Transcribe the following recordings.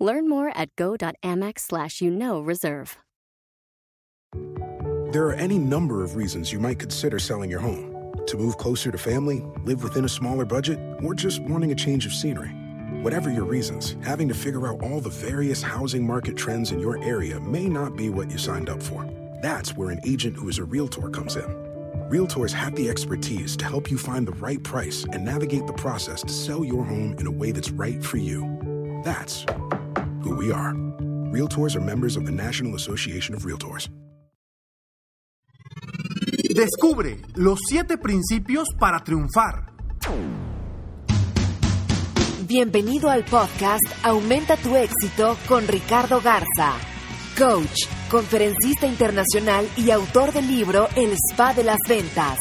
Learn more at go.amex slash you know reserve. There are any number of reasons you might consider selling your home. To move closer to family, live within a smaller budget, or just wanting a change of scenery. Whatever your reasons, having to figure out all the various housing market trends in your area may not be what you signed up for. That's where an agent who is a realtor comes in. Realtors have the expertise to help you find the right price and navigate the process to sell your home in a way that's right for you. That's we are. Realtors are members of the National Association of Realtors. Descubre los siete principios para triunfar. Bienvenido al podcast Aumenta tu éxito con Ricardo Garza, coach, conferencista internacional y autor del libro El Spa de las Ventas.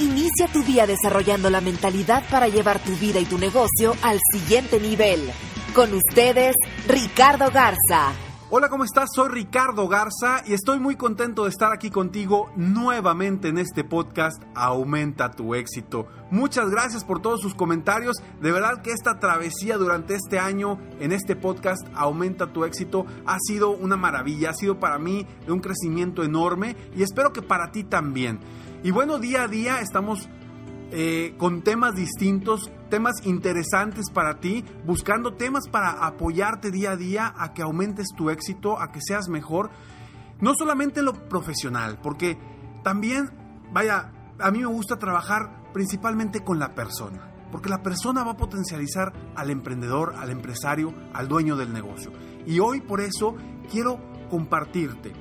Inicia tu día desarrollando la mentalidad para llevar tu vida y tu negocio al siguiente nivel. Con ustedes, Ricardo Garza. Hola, ¿cómo estás? Soy Ricardo Garza y estoy muy contento de estar aquí contigo nuevamente en este podcast Aumenta tu éxito. Muchas gracias por todos sus comentarios. De verdad que esta travesía durante este año en este podcast Aumenta tu éxito ha sido una maravilla, ha sido para mí un crecimiento enorme y espero que para ti también. Y bueno, día a día estamos eh, con temas distintos, temas interesantes para ti, buscando temas para apoyarte día a día a que aumentes tu éxito, a que seas mejor, no solamente en lo profesional, porque también, vaya, a mí me gusta trabajar principalmente con la persona, porque la persona va a potencializar al emprendedor, al empresario, al dueño del negocio. Y hoy por eso quiero compartirte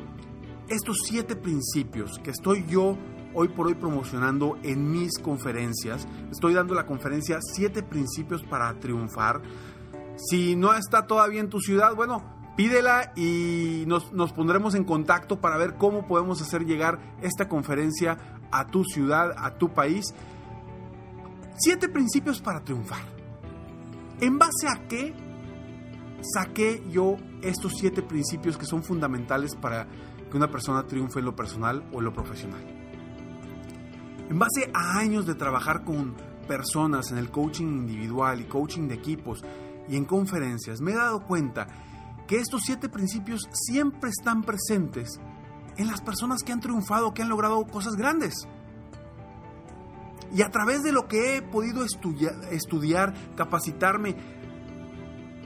estos siete principios que estoy yo hoy por hoy promocionando en mis conferencias. Estoy dando la conferencia Siete Principios para Triunfar. Si no está todavía en tu ciudad, bueno, pídela y nos, nos, pondremos en contacto para ver cómo podemos hacer llegar esta conferencia a tu ciudad, a tu país. Siete principios para triunfar. ¿En base a qué saqué yo estos siete principios que son fundamentales para que una persona triunfe en lo personal o en lo profesional? En base a años de trabajar con personas en el coaching individual y coaching de equipos y en conferencias, me he dado cuenta que estos siete principios siempre están presentes en las personas que han triunfado, que han logrado cosas grandes. Y a través de lo que he podido estudiar, capacitarme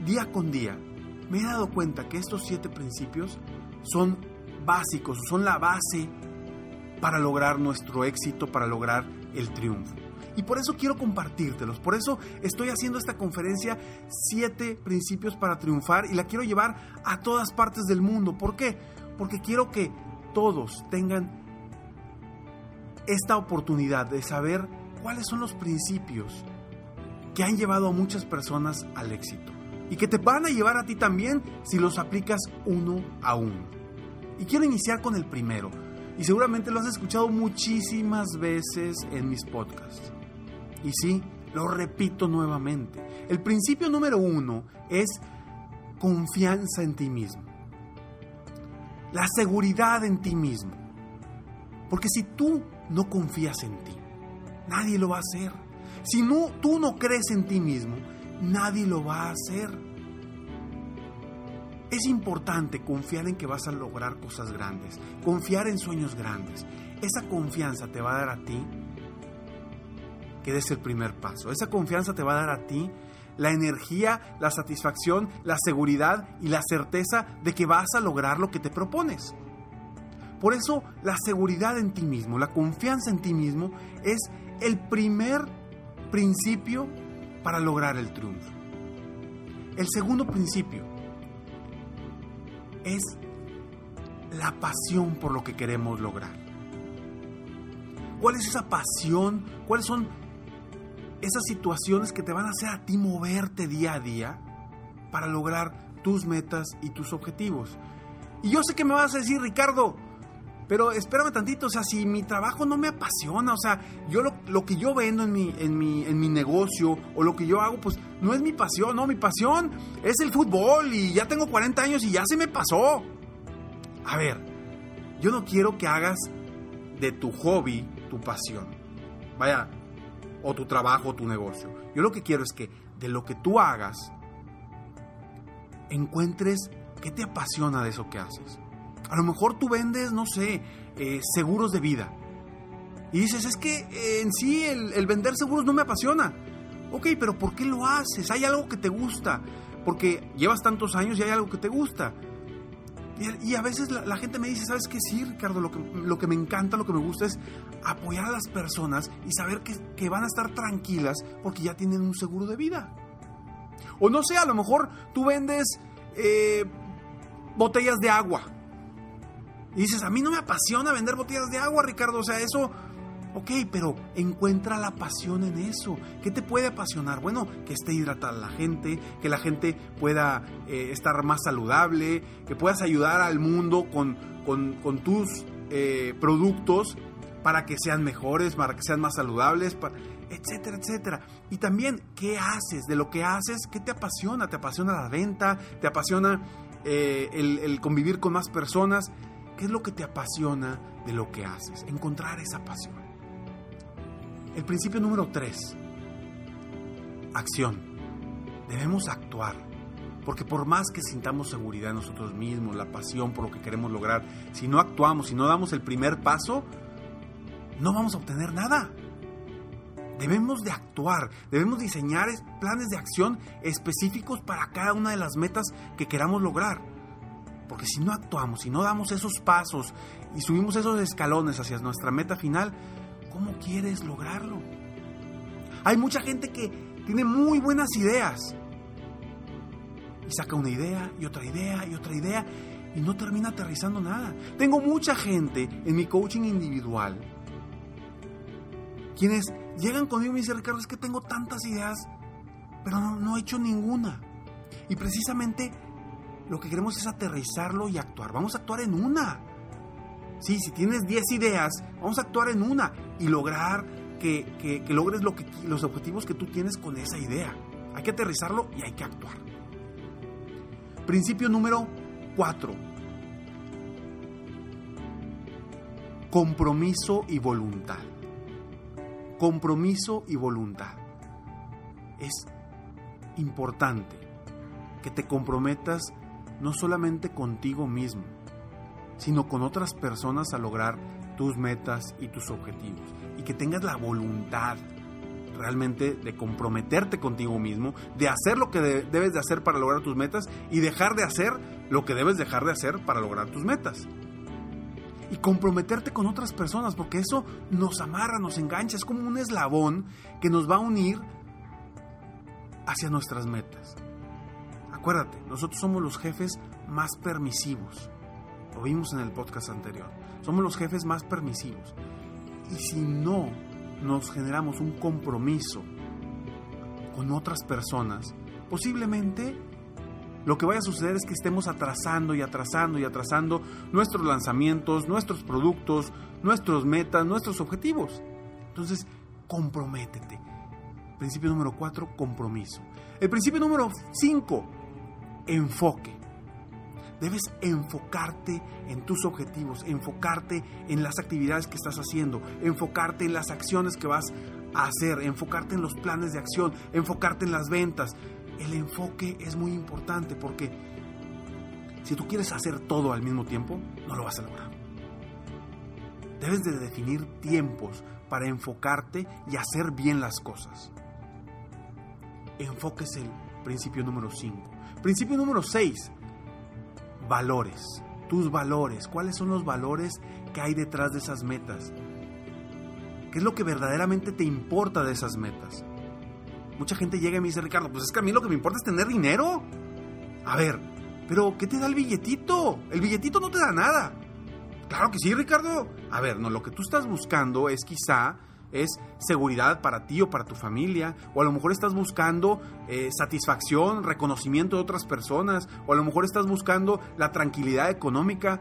día con día, me he dado cuenta que estos siete principios son básicos, son la base para lograr nuestro éxito, para lograr el triunfo. Y por eso quiero compartírtelos, por eso estoy haciendo esta conferencia, siete principios para triunfar, y la quiero llevar a todas partes del mundo. ¿Por qué? Porque quiero que todos tengan esta oportunidad de saber cuáles son los principios que han llevado a muchas personas al éxito y que te van a llevar a ti también si los aplicas uno a uno. Y quiero iniciar con el primero, y seguramente lo has escuchado muchísimas veces en mis podcasts. Y sí, lo repito nuevamente. El principio número uno es confianza en ti mismo. La seguridad en ti mismo. Porque si tú no confías en ti, nadie lo va a hacer. Si no, tú no crees en ti mismo, nadie lo va a hacer. Es importante confiar en que vas a lograr cosas grandes, confiar en sueños grandes. Esa confianza te va a dar a ti que des el primer paso. Esa confianza te va a dar a ti la energía, la satisfacción, la seguridad y la certeza de que vas a lograr lo que te propones. Por eso la seguridad en ti mismo, la confianza en ti mismo es el primer principio para lograr el triunfo. El segundo principio es la pasión por lo que queremos lograr. ¿Cuál es esa pasión? ¿Cuáles son esas situaciones que te van a hacer a ti moverte día a día para lograr tus metas y tus objetivos? Y yo sé que me vas a decir, Ricardo, pero espérame tantito, o sea, si mi trabajo no me apasiona, o sea, yo lo, que yo vendo en mi, en, mi, en mi negocio o lo que yo hago, pues no es mi pasión, no, mi pasión es el fútbol y ya tengo 40 años y ya se me pasó. A ver, yo no quiero que hagas de tu hobby tu pasión. Vaya, o tu trabajo o tu negocio. Yo lo que quiero es que de lo que tú hagas, encuentres qué te apasiona de eso que haces. A lo mejor tú vendes, no sé, eh, seguros de vida. Y dices, es que eh, en sí el, vender seguros no me apasiona. Ok, pero ¿por qué lo haces? Hay algo que te gusta. Porque llevas tantos años y hay algo que te gusta. Y, a veces la, gente me dice, ¿sabes qué? Sí, Ricardo, lo que, lo que me encanta, lo que me gusta es apoyar a las personas y saber que, que van a estar tranquilas porque ya tienen un seguro de vida. O no sé, a lo mejor tú vendes eh, botellas de agua y dices, a mí no me apasiona vender botellas de agua, Ricardo. O sea, eso, ok, pero encuentra la pasión en eso. ¿Qué te puede apasionar? Bueno, que esté hidratada la gente, que la gente pueda eh, estar más saludable, que puedas ayudar al mundo con, con, tus eh, productos para que sean mejores, para que sean más saludables, etcétera, etcétera. Y también, ¿qué haces? De lo que haces, ¿qué te apasiona? ¿Te apasiona la venta? ¿Te apasiona eh, el, el convivir con más personas? ¿Qué es lo que te apasiona de lo que haces? Encontrar esa pasión. El principio número tres, acción. Debemos actuar. Porque por más que sintamos seguridad en nosotros mismos, la pasión por lo que queremos lograr, si no actuamos, si no damos el primer paso, no vamos a obtener nada. Debemos de actuar, debemos diseñar planes de acción específicos para cada una de las metas que queramos lograr. Porque si no actuamos, si no damos esos pasos y subimos esos escalones hacia nuestra meta final, ¿cómo quieres lograrlo? Hay mucha gente que tiene muy buenas ideas y saca una idea y otra idea y otra idea y no termina aterrizando nada. Tengo mucha gente en mi coaching individual quienes llegan conmigo y me dicen, Ricardo, es que tengo tantas ideas, pero no, no he hecho ninguna. Y precisamente lo que queremos es aterrizarlo y actuar. Vamos a actuar en una. Sí, si tienes 10 ideas, vamos a actuar en una y lograr que, logres que, los objetivos que tú tienes con esa idea. Hay que aterrizarlo y hay que actuar. Principio número 4. Compromiso y voluntad. Compromiso y voluntad. Es importante que te comprometas no solamente contigo mismo, sino con otras personas a lograr tus metas y tus objetivos. Y que tengas la voluntad realmente de comprometerte contigo mismo, de hacer lo que debes de hacer para lograr tus metas y dejar de hacer lo que debes dejar de hacer para lograr tus metas. Y comprometerte con otras personas, porque eso nos amarra, nos engancha, es como un eslabón que nos va a unir hacia nuestras metas. Acuérdate, nosotros somos los jefes más permisivos. Lo vimos en el podcast anterior. Somos los jefes más permisivos. Y si no nos generamos un compromiso con otras personas, posiblemente lo que vaya a suceder es que estemos atrasando y atrasando y atrasando nuestros lanzamientos, nuestros productos, nuestros metas, nuestros objetivos. Entonces, comprométete. Principio número 4, compromiso. El principio número 5, enfoque. Debes enfocarte en tus objetivos, enfocarte en las actividades que estás haciendo, enfocarte en las acciones que vas a hacer, enfocarte en los planes de acción, enfocarte en las ventas. El enfoque es muy importante porque si tú quieres hacer todo al mismo tiempo, no lo vas a lograr. Debes de definir tiempos para enfocarte y hacer bien las cosas. Enfoque es el principio número 5. Principio número 6. Valores. Tus valores. ¿Cuáles son los valores que hay detrás de esas metas? ¿Qué es lo que verdaderamente te importa de esas metas? Mucha gente llega y me dice, Ricardo, pues es que a mí lo que me importa es tener dinero. A ver, pero ¿qué te da el billetito? El billetito no te da nada. Claro que sí, Ricardo. A ver, no, lo que tú estás buscando es quizá es seguridad para ti o para tu familia, o a lo mejor estás buscando eh, satisfacción, reconocimiento de otras personas, o a lo mejor estás buscando la tranquilidad económica.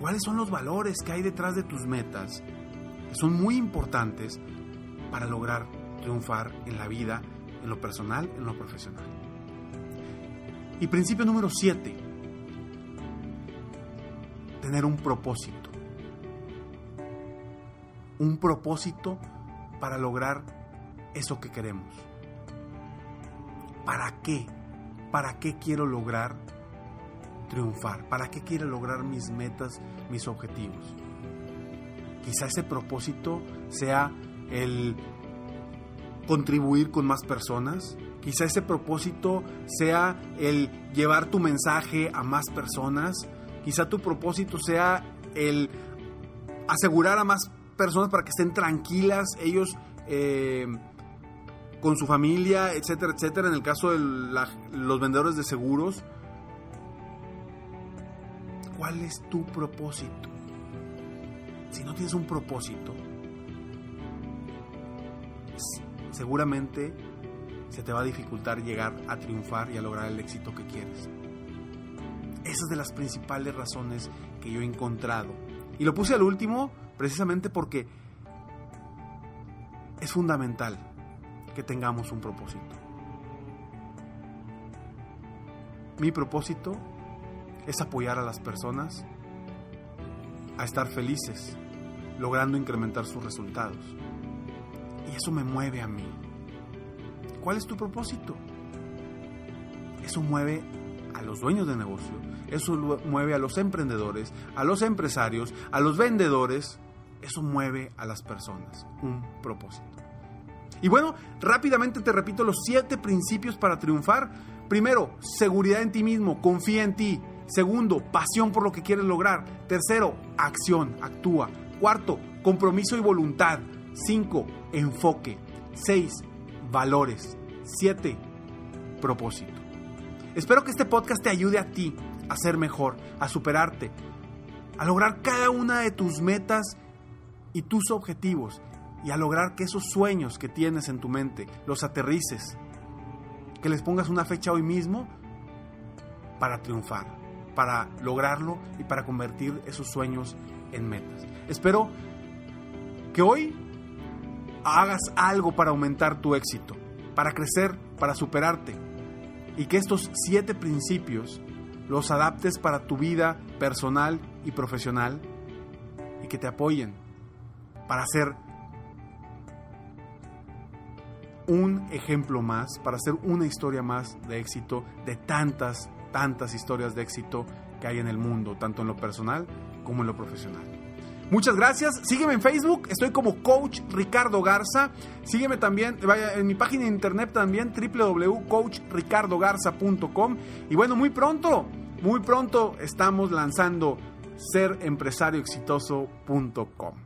¿Cuáles son los valores que hay detrás de tus metas? son muy importantes para lograr triunfar en la vida, en lo personal, en lo profesional. Y principio número 7, tener un propósito. Un propósito para lograr eso que queremos. ¿Para qué? ¿Para qué quiero lograr triunfar? ¿Para qué quiero lograr mis metas, mis objetivos? Quizá ese propósito sea el contribuir con más personas. Quizá ese propósito sea el llevar tu mensaje a más personas. Quizá tu propósito sea el asegurar a más personas para que estén tranquilas ellos eh, con su familia, etcétera, etcétera. En el caso de los vendedores de seguros, ¿cuál es tu propósito? Si no tienes un propósito, seguramente se te va a dificultar llegar a triunfar y a lograr el éxito que quieres. Esa es de las principales razones que yo he encontrado. Y lo puse al último precisamente porque es fundamental que tengamos un propósito. Mi propósito es apoyar a las personas a estar felices, logrando incrementar sus resultados. Y eso me mueve a mí. ¿Cuál es tu propósito? Eso mueve a los dueños de negocio, eso mueve a los emprendedores, a los empresarios, a los vendedores, eso mueve a las personas, un propósito. Y bueno, rápidamente te repito los siete principios para triunfar. Primero, seguridad en ti mismo, confía en ti. Segundo, pasión por lo que quieres lograr. Tercero, acción, actúa. Cuarto, compromiso y voluntad. Cinco, enfoque. Seis, valores. Siete, propósito. Espero que este podcast te ayude a ti a ser mejor, a superarte, a lograr cada una de tus metas y tus objetivos y a lograr que esos sueños que tienes en tu mente los aterrices, que les pongas una fecha hoy mismo para triunfar, para lograrlo y para convertir esos sueños en metas. Espero que hoy hagas algo para aumentar tu éxito, para crecer, para superarte y que estos siete principios los adaptes para tu vida personal y profesional y que te apoyen para ser un ejemplo más, para ser una historia más de éxito de tantas, tantas historias de éxito que hay en el mundo, tanto en lo personal como en lo profesional. Muchas gracias. Sígueme en Facebook, estoy como Coach Ricardo Garza. Sígueme también, en mi página de internet también, www.coachricardogarza.com. Y bueno, muy pronto, muy pronto estamos lanzando serempresarioexitoso.com.